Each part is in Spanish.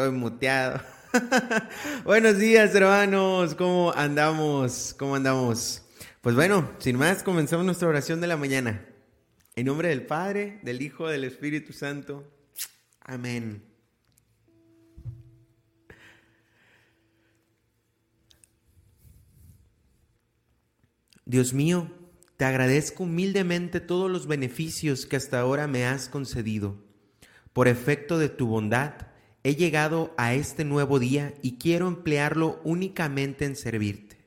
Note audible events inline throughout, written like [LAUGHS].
Estoy muteado. [LAUGHS] Buenos días, hermanos. ¿Cómo andamos? ¿Cómo andamos? Pues bueno, sin más, comenzamos nuestra oración de la mañana. En nombre del Padre, del Hijo, del Espíritu Santo. Amén. Dios mío, te agradezco humildemente todos los beneficios que hasta ahora me has concedido. Por efecto de tu bondad, he llegado a este nuevo día y quiero emplearlo únicamente en servirte.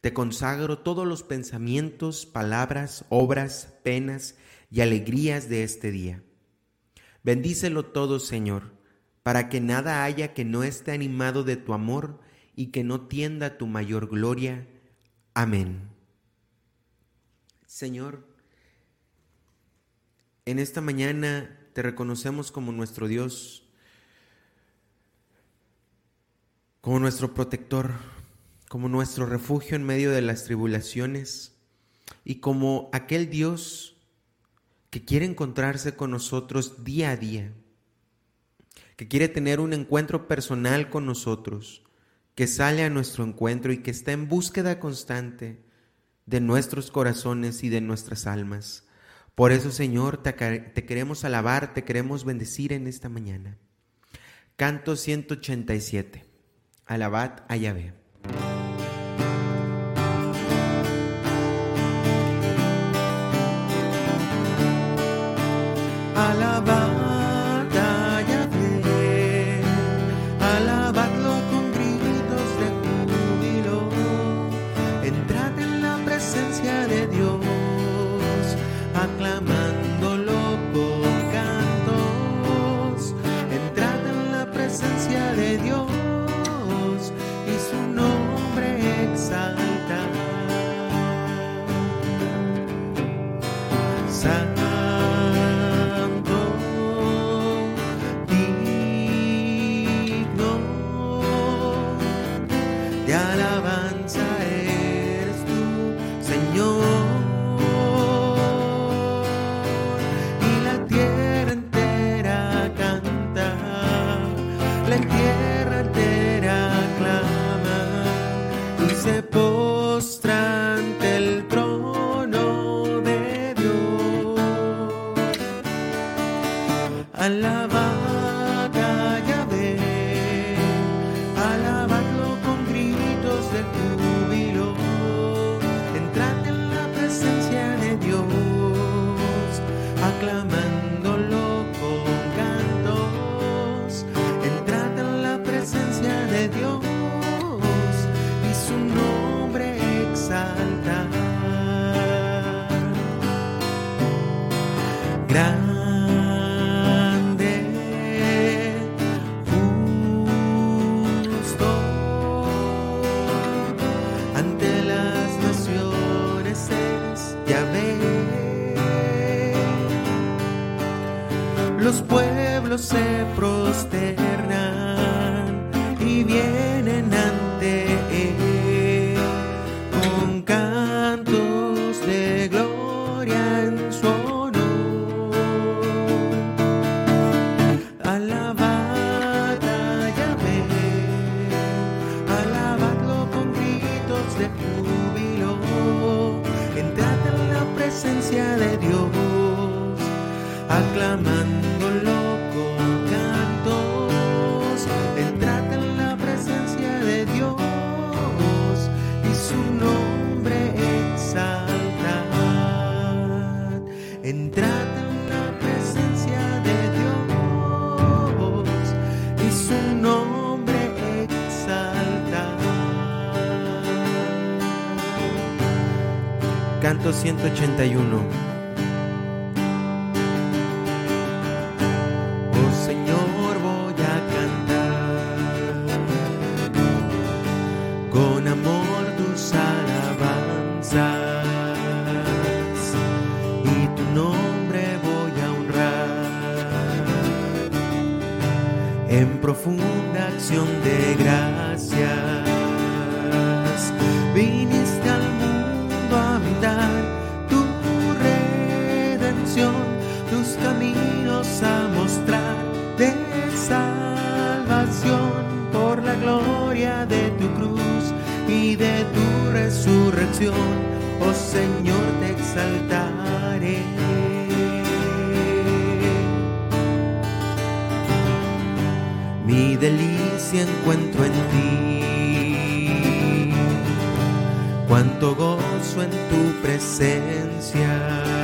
Te consagro todos los pensamientos, palabras, obras, penas y alegrías de este día. Bendícelo todo, Señor, para que nada haya que no esté animado de tu amor y que no tienda tu mayor gloria. Amén. Señor, en esta mañana te reconocemos como nuestro Dios, como nuestro protector, como nuestro refugio en medio de las tribulaciones y como aquel Dios que quiere encontrarse con nosotros día a día, que quiere tener un encuentro personal con nosotros, que sale a nuestro encuentro y que está en búsqueda constante de nuestros corazones y de nuestras almas. Por eso, Señor, te, queremos alabar, te queremos bendecir en esta mañana. Canto 187. Alabad a. de Dios, aclamándolo. 181. caminos a mostrar de salvación por la gloria de tu cruz y de tu resurrección. Oh Señor, te exaltaré. Mi delicia encuentro en ti, cuánto gozo en tu presencia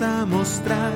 caminos a mostrar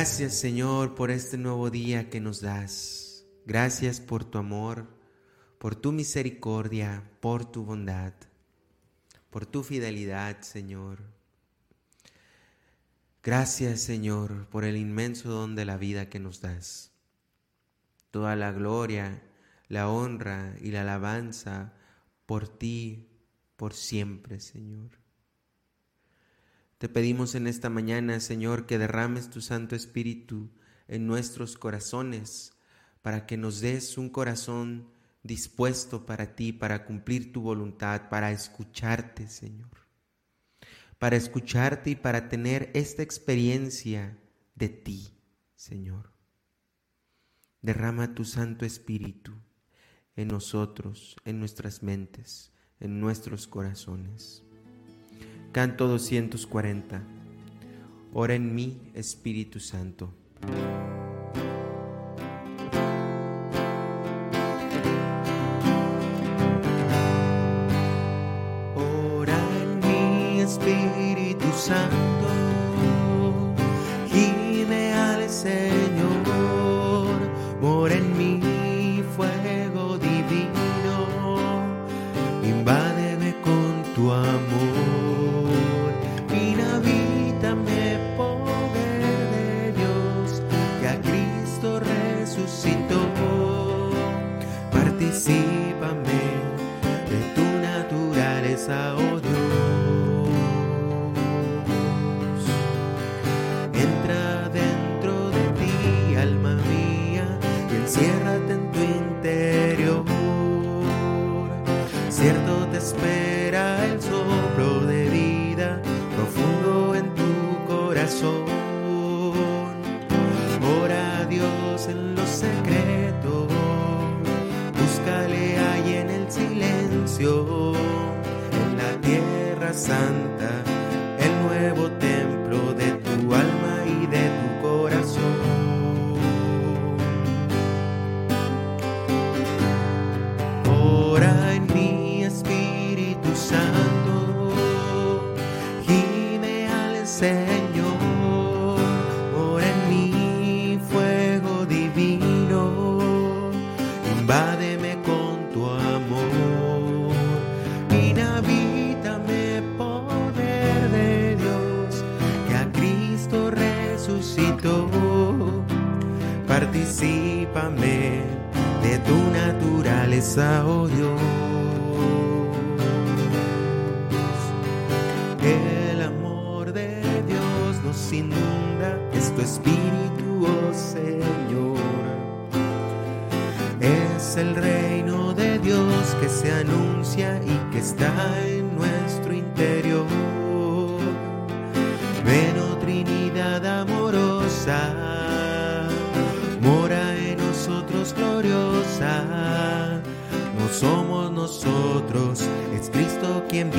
Gracias Señor por este nuevo día que nos das. Gracias por tu amor, por tu misericordia, por tu bondad, por tu fidelidad Señor. Gracias Señor por el inmenso don de la vida que nos das. Toda la gloria, la honra y la alabanza por ti, por siempre Señor. Te pedimos en esta mañana, Señor, que derrames tu Santo Espíritu en nuestros corazones, para que nos des un corazón dispuesto para ti, para cumplir tu voluntad, para escucharte, Señor. Para escucharte y para tener esta experiencia de ti, Señor. Derrama tu Santo Espíritu en nosotros, en nuestras mentes, en nuestros corazones. Canto 240. Ora en mí, Espíritu Santo.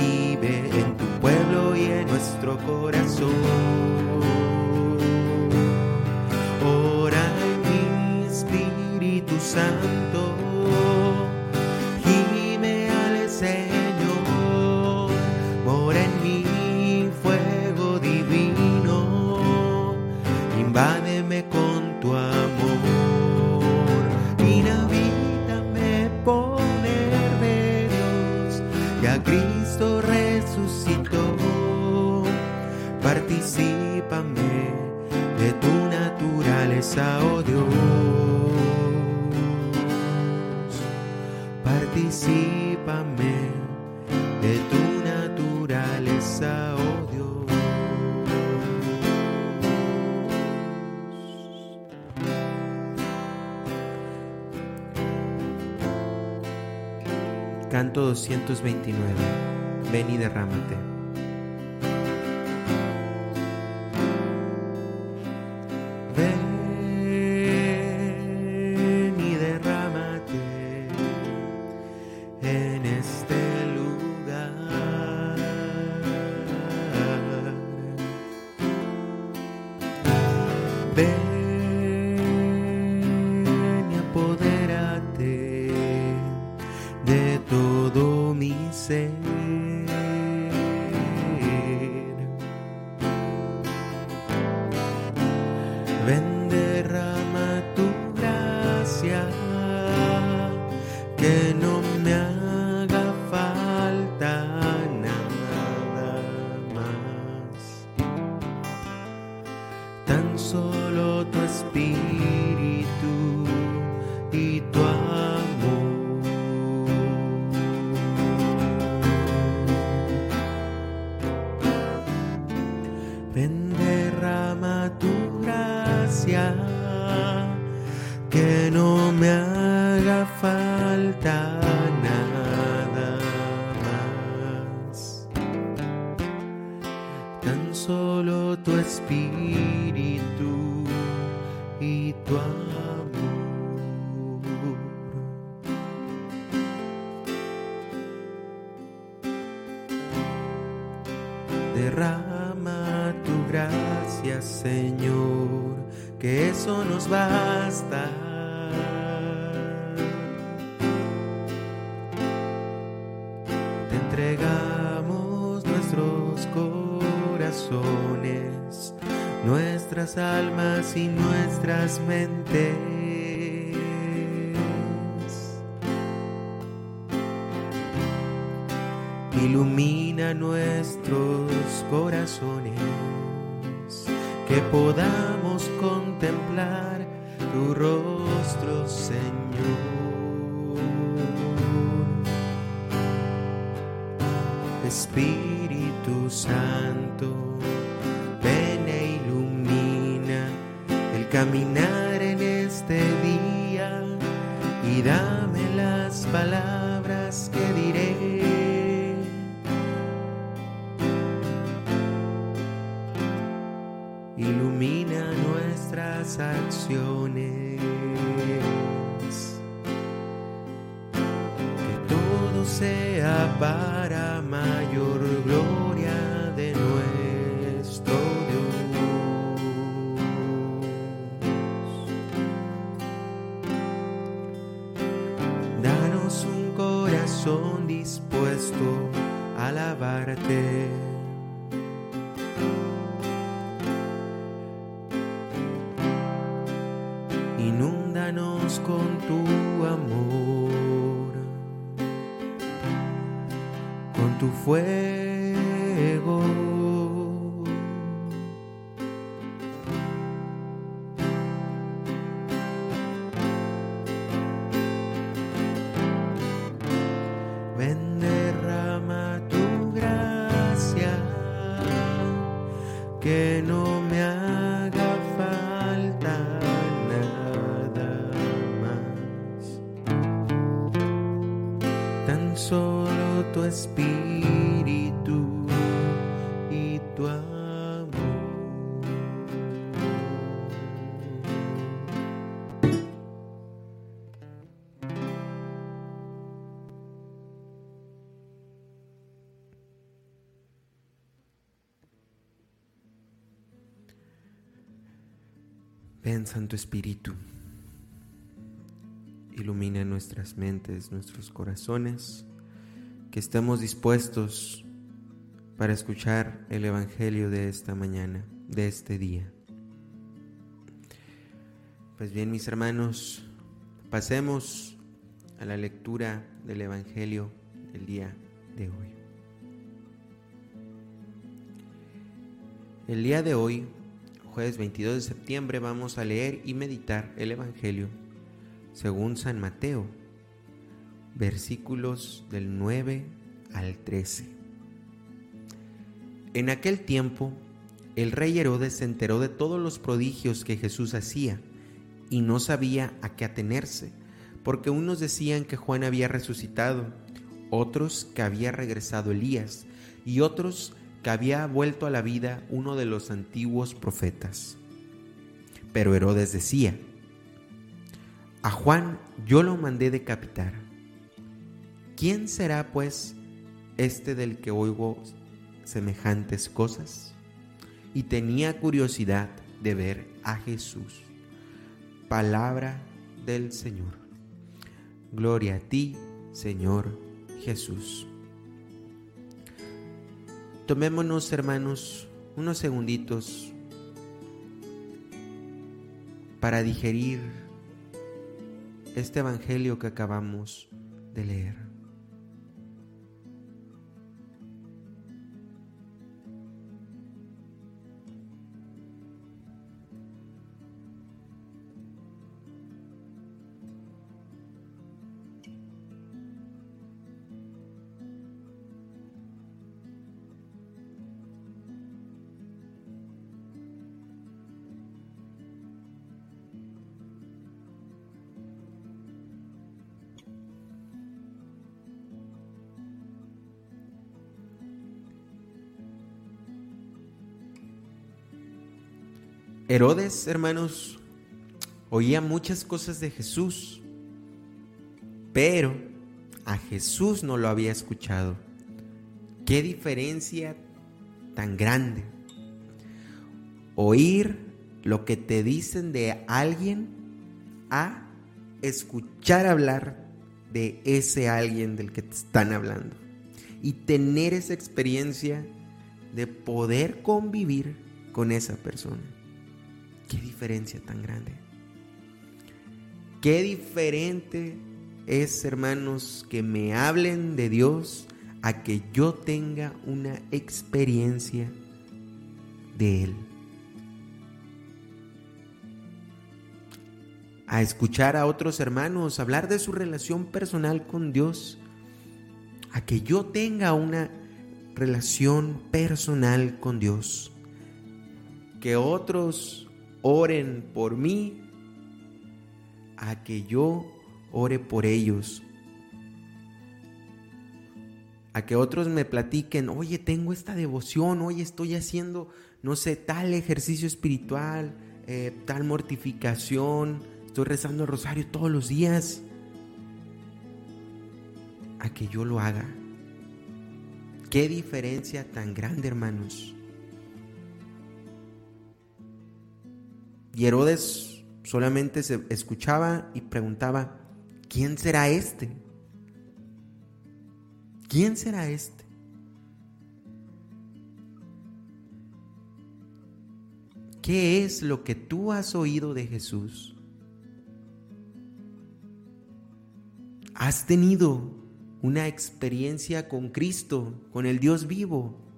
vive en tu pueblo y en nuestro corazón. Ora en mi Espíritu Santo. mesa, oh Dios. Particípame de tu naturaleza, oh Dios. Canto 229. Ven y derrámate. que no me ha Ilumina nuestros corazones, que podamos contemplar tu rostro, Señor. Espíritu Santo. caminar en este día y dame las palabras que diré. Ilumina nuestras acciones. Que todo sea paz. fuego. Espíritu, ilumina nuestras mentes, nuestros corazones, que estemos dispuestos para escuchar el Evangelio de esta mañana, de este día. Pues bien, mis hermanos, pasemos a la lectura del Evangelio del día de hoy. El día de hoy jueves 22 de septiembre vamos a leer y meditar el Evangelio según San Mateo, versículos del 9 al 13. En aquel tiempo, el rey Herodes se enteró de todos los prodigios que Jesús hacía y no sabía a qué atenerse, porque unos decían que Juan había resucitado, otros que había regresado Elías y otros que había vuelto a la vida uno de los antiguos profetas. Pero Herodes decía, a Juan yo lo mandé decapitar. ¿Quién será pues este del que oigo semejantes cosas? Y tenía curiosidad de ver a Jesús. Palabra del Señor. Gloria a ti, Señor Jesús. Tomémonos, hermanos, unos segunditos para digerir este Evangelio que acabamos de leer. Herodes, hermanos, oía muchas cosas de Jesús, pero a Jesús no lo había escuchado. Qué diferencia tan grande. Oír lo que te dicen de alguien a escuchar hablar de ese alguien del que te están hablando. Y tener esa experiencia de poder convivir con esa persona. Qué diferencia tan grande. Qué diferente es, hermanos, que me hablen de Dios a que yo tenga una experiencia de Él. A escuchar a otros hermanos hablar de su relación personal con Dios, a que yo tenga una relación personal con Dios. Que otros oren por mí a que yo ore por ellos. A que otros me platiquen, oye, tengo esta devoción, oye, estoy haciendo, no sé, tal ejercicio espiritual, eh, tal mortificación, estoy rezando el rosario todos los días. A que yo lo haga. Qué diferencia tan grande, hermanos. Y Herodes solamente se escuchaba y preguntaba, ¿quién será este? ¿Quién será este? ¿Qué es lo que tú has oído de Jesús? ¿Has tenido una experiencia con Cristo, con el Dios vivo?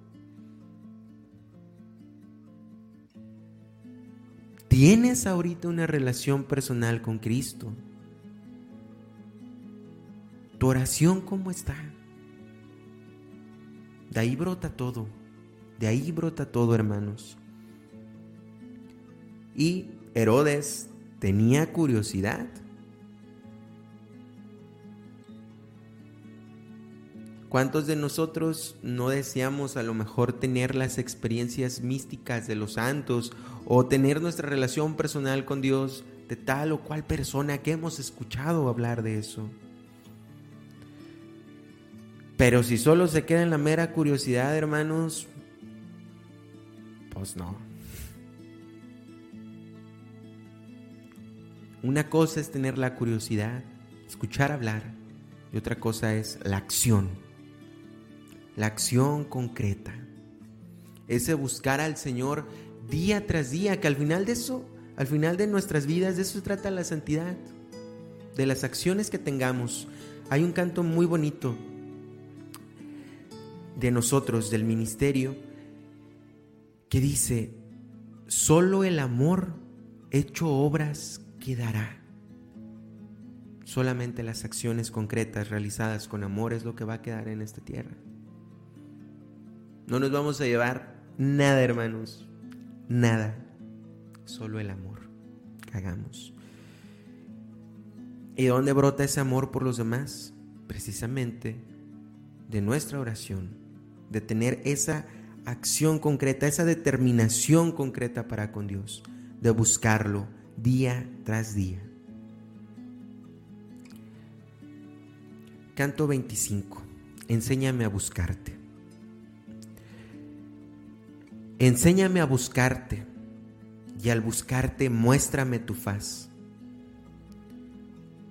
¿Tienes ahorita una relación personal con Cristo? ¿Tu oración cómo está? De ahí brota todo, de ahí brota todo, hermanos. Y Herodes tenía curiosidad ¿Cuántos de nosotros no deseamos a lo mejor tener las experiencias místicas de los santos o tener nuestra relación personal con Dios de tal o cual persona que hemos escuchado hablar de eso? Pero si solo se queda en la mera curiosidad, hermanos, pues no. Una cosa es tener la curiosidad, escuchar hablar, y otra cosa es la acción. La acción concreta. Ese buscar al Señor día tras día, que al final de eso, al final de nuestras vidas, de eso trata la santidad, de las acciones que tengamos. Hay un canto muy bonito de nosotros, del ministerio, que dice, solo el amor hecho obras quedará. Solamente las acciones concretas realizadas con amor es lo que va a quedar en esta tierra. No nos vamos a llevar nada, hermanos. Nada. Solo el amor hagamos. ¿Y dónde brota ese amor por los demás? Precisamente de nuestra oración, de tener esa acción concreta, esa determinación concreta para con Dios, de buscarlo día tras día. Canto 25. Enséñame a buscarte. Enséñame a buscarte y al buscarte muéstrame tu faz.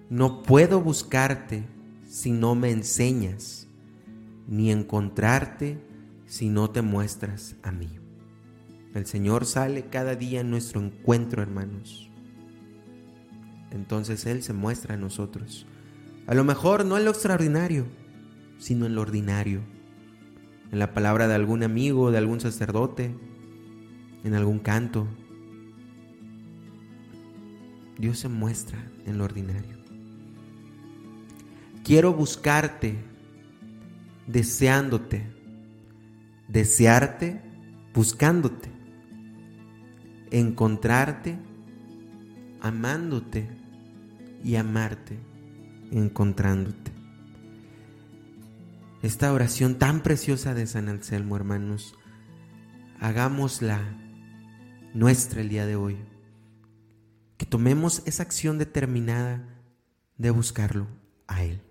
No puedo buscarte si no me enseñas, ni encontrarte si no te muestras a mí. El Señor sale cada día en nuestro encuentro, hermanos. Entonces Él se muestra a nosotros. A lo mejor no en lo extraordinario, sino en lo ordinario. En la palabra de algún amigo, de algún sacerdote, en algún canto. Dios se muestra en lo ordinario. Quiero buscarte, deseándote, desearte, buscándote, encontrarte, amándote y amarte, encontrándote. Esta oración tan preciosa de San Anselmo, hermanos, hagámosla nuestra el día de hoy. Que tomemos esa acción determinada de buscarlo a Él.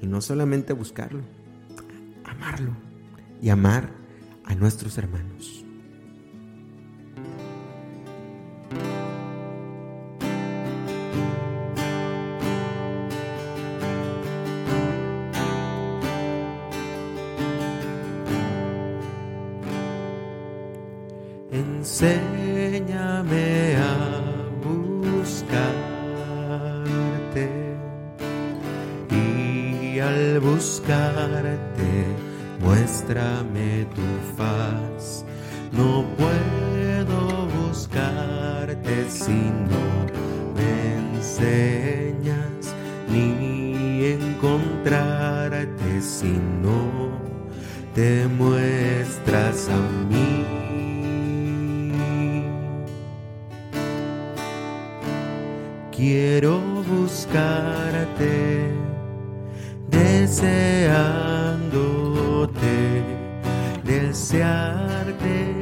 Y no solamente buscarlo, amarlo y amar a nuestros hermanos. Desearte,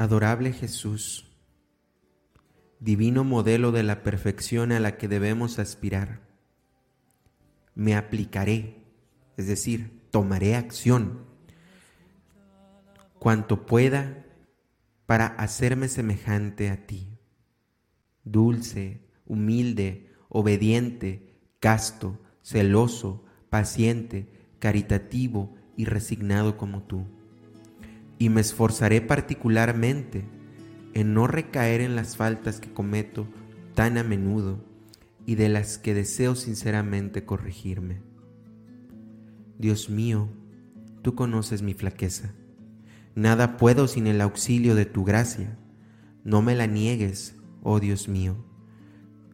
Adorable Jesús, divino modelo de la perfección a la que debemos aspirar. Me aplicaré, es decir, tomaré acción cuanto pueda para hacerme semejante a ti, dulce, humilde, obediente, casto, celoso, paciente, caritativo y resignado como tú. Y me esforzaré particularmente en no recaer en las faltas que cometo tan a menudo y de las que deseo sinceramente corregirme. Dios mío, tú conoces mi flaqueza. Nada puedo sin el auxilio de tu gracia. No me la niegues, oh Dios mío.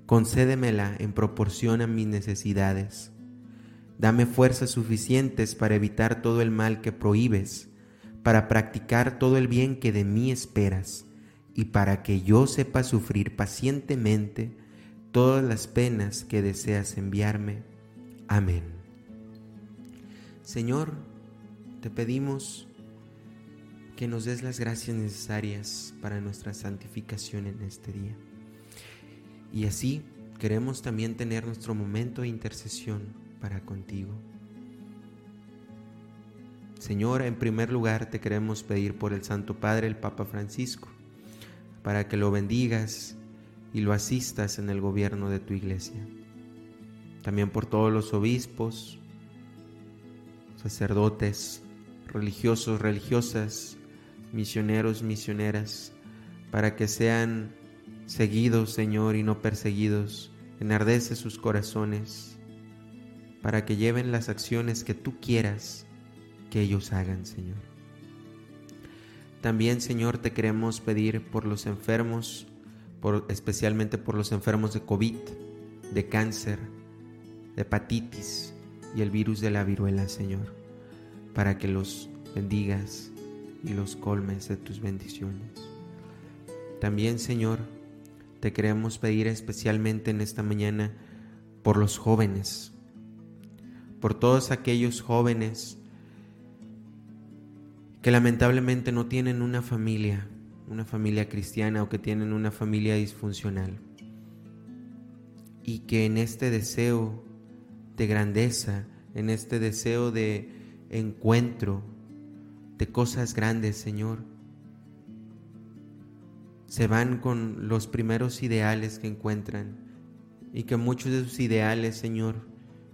Concédemela en proporción a mis necesidades. Dame fuerzas suficientes para evitar todo el mal que prohíbes, para practicar todo el bien que de mí esperas y para que yo sepa sufrir pacientemente todas las penas que deseas enviarme. Amén. Señor, te pedimos que nos des las gracias necesarias para nuestra santificación en este día. Y así queremos también tener nuestro momento de intercesión para contigo. Señor, en primer lugar te queremos pedir por el Santo Padre, el Papa Francisco, para que lo bendigas y lo asistas en el gobierno de tu iglesia. También por todos los obispos, sacerdotes, religiosos, religiosas, misioneros, misioneras, para que sean seguidos, Señor, y no perseguidos. Enardece sus corazones, para que lleven las acciones que tú quieras que ellos hagan, Señor. También, Señor, te queremos pedir por los enfermos, por, especialmente por los enfermos de COVID, de cáncer, de hepatitis y el virus de la viruela, Señor, para que los bendigas y los colmes de tus bendiciones. También, Señor, te queremos pedir especialmente en esta mañana por los jóvenes, por todos aquellos jóvenes que lamentablemente no tienen una familia, una familia cristiana o que tienen una familia disfuncional. Y que en este deseo de grandeza, en este deseo de encuentro, de cosas grandes, Señor, se van con los primeros ideales que encuentran y que muchos de sus ideales, Señor,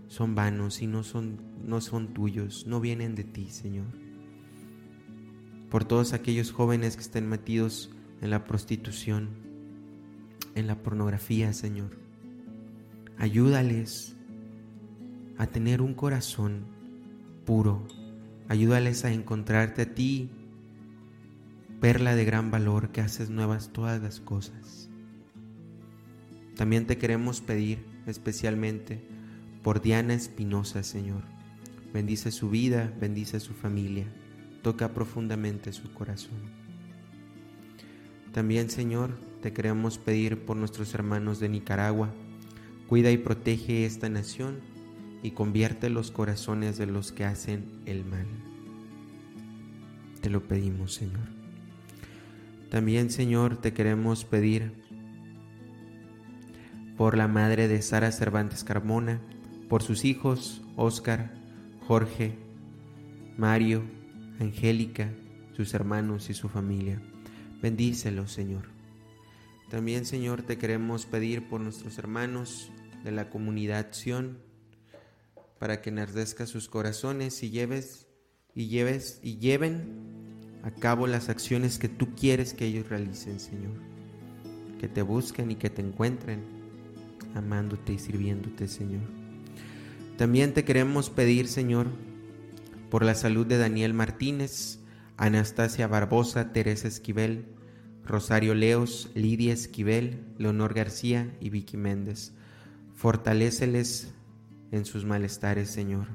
son vanos y no son, no son tuyos, no vienen de ti, Señor por todos aquellos jóvenes que estén metidos en la prostitución, en la pornografía, Señor. Ayúdales a tener un corazón puro. Ayúdales a encontrarte a ti, perla de gran valor que haces nuevas todas las cosas. También te queremos pedir especialmente por Diana Espinosa, Señor. Bendice su vida, bendice su familia toca profundamente su corazón. También, Señor, te queremos pedir por nuestros hermanos de Nicaragua, cuida y protege esta nación y convierte los corazones de los que hacen el mal. Te lo pedimos, Señor. También, Señor, te queremos pedir por la madre de Sara Cervantes Carmona, por sus hijos, Oscar, Jorge, Mario, Angélica, sus hermanos y su familia. Bendícelos, Señor. También, Señor, te queremos pedir por nuestros hermanos de la comunidad Sion, para que enardezca sus corazones y lleves y lleves y lleven a cabo las acciones que tú quieres que ellos realicen, Señor. Que te busquen y que te encuentren amándote y sirviéndote, Señor. También te queremos pedir, Señor, por la salud de Daniel Martínez, Anastasia Barbosa, Teresa Esquivel, Rosario Leos, Lidia Esquivel, Leonor García y Vicky Méndez. Fortaléceles en sus malestares, Señor.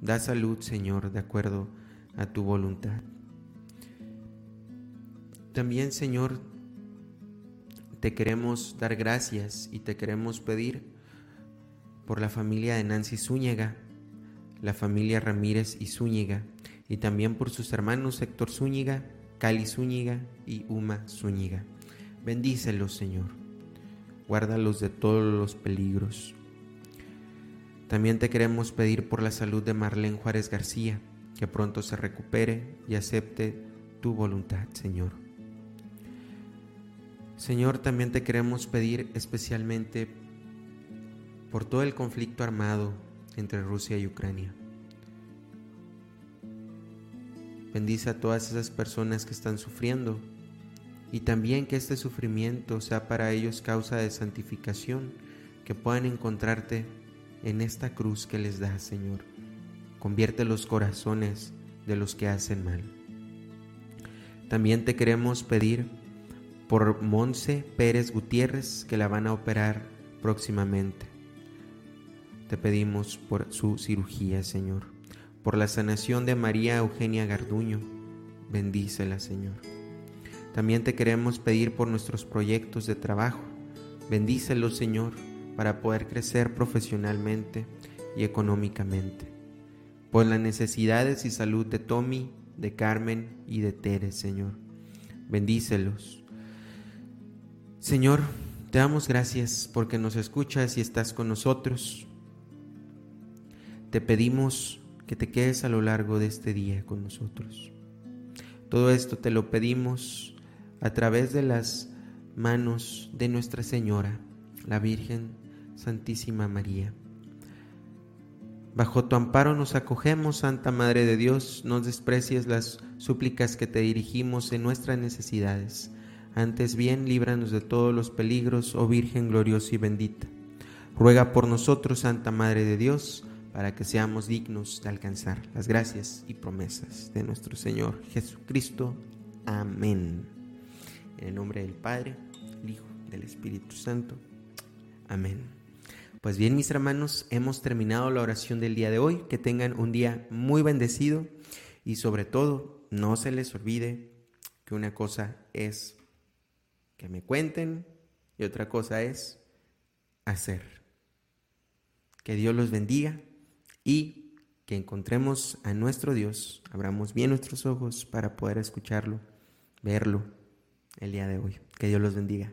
Da salud, Señor, de acuerdo a tu voluntad. También, Señor, te queremos dar gracias y te queremos pedir por la familia de Nancy Zúñiga, la familia Ramírez y Zúñiga, y también por sus hermanos Héctor Zúñiga, Cali Zúñiga y Uma Zúñiga. Bendícelos, Señor. Guárdalos de todos los peligros. También te queremos pedir por la salud de Marlene Juárez García, que pronto se recupere y acepte tu voluntad, Señor. Señor, también te queremos pedir especialmente por todo el conflicto armado entre Rusia y Ucrania. Bendice a todas esas personas que están sufriendo y también que este sufrimiento sea para ellos causa de santificación, que puedan encontrarte en esta cruz que les da, Señor. Convierte los corazones de los que hacen mal. También te queremos pedir por Monse Pérez Gutiérrez, que la van a operar próximamente. Te pedimos por su cirugía, Señor. Por la sanación de María Eugenia Garduño, bendícela, Señor. También te queremos pedir por nuestros proyectos de trabajo. Bendícelos, Señor, para poder crecer profesionalmente y económicamente. Por las necesidades y salud de Tommy, de Carmen y de Tere, Señor. Bendícelos. Señor, te damos gracias porque nos escuchas y estás con nosotros. Te pedimos que te quedes a lo largo de este día con nosotros. Todo esto te lo pedimos a través de las manos de Nuestra Señora, la Virgen Santísima María. Bajo tu amparo nos acogemos, Santa Madre de Dios, no desprecies las súplicas que te dirigimos en nuestras necesidades antes bien, líbranos de todos los peligros, oh Virgen gloriosa y bendita. Ruega por nosotros, Santa Madre de Dios, para que seamos dignos de alcanzar las gracias y promesas de nuestro Señor Jesucristo. Amén. En el nombre del Padre, el Hijo, del Espíritu Santo. Amén. Pues bien, mis hermanos, hemos terminado la oración del día de hoy. Que tengan un día muy bendecido y sobre todo, no se les olvide que una cosa es que me cuenten y otra cosa es hacer. Que Dios los bendiga y que encontremos a nuestro Dios, abramos bien nuestros ojos para poder escucharlo, verlo el día de hoy. Que Dios los bendiga.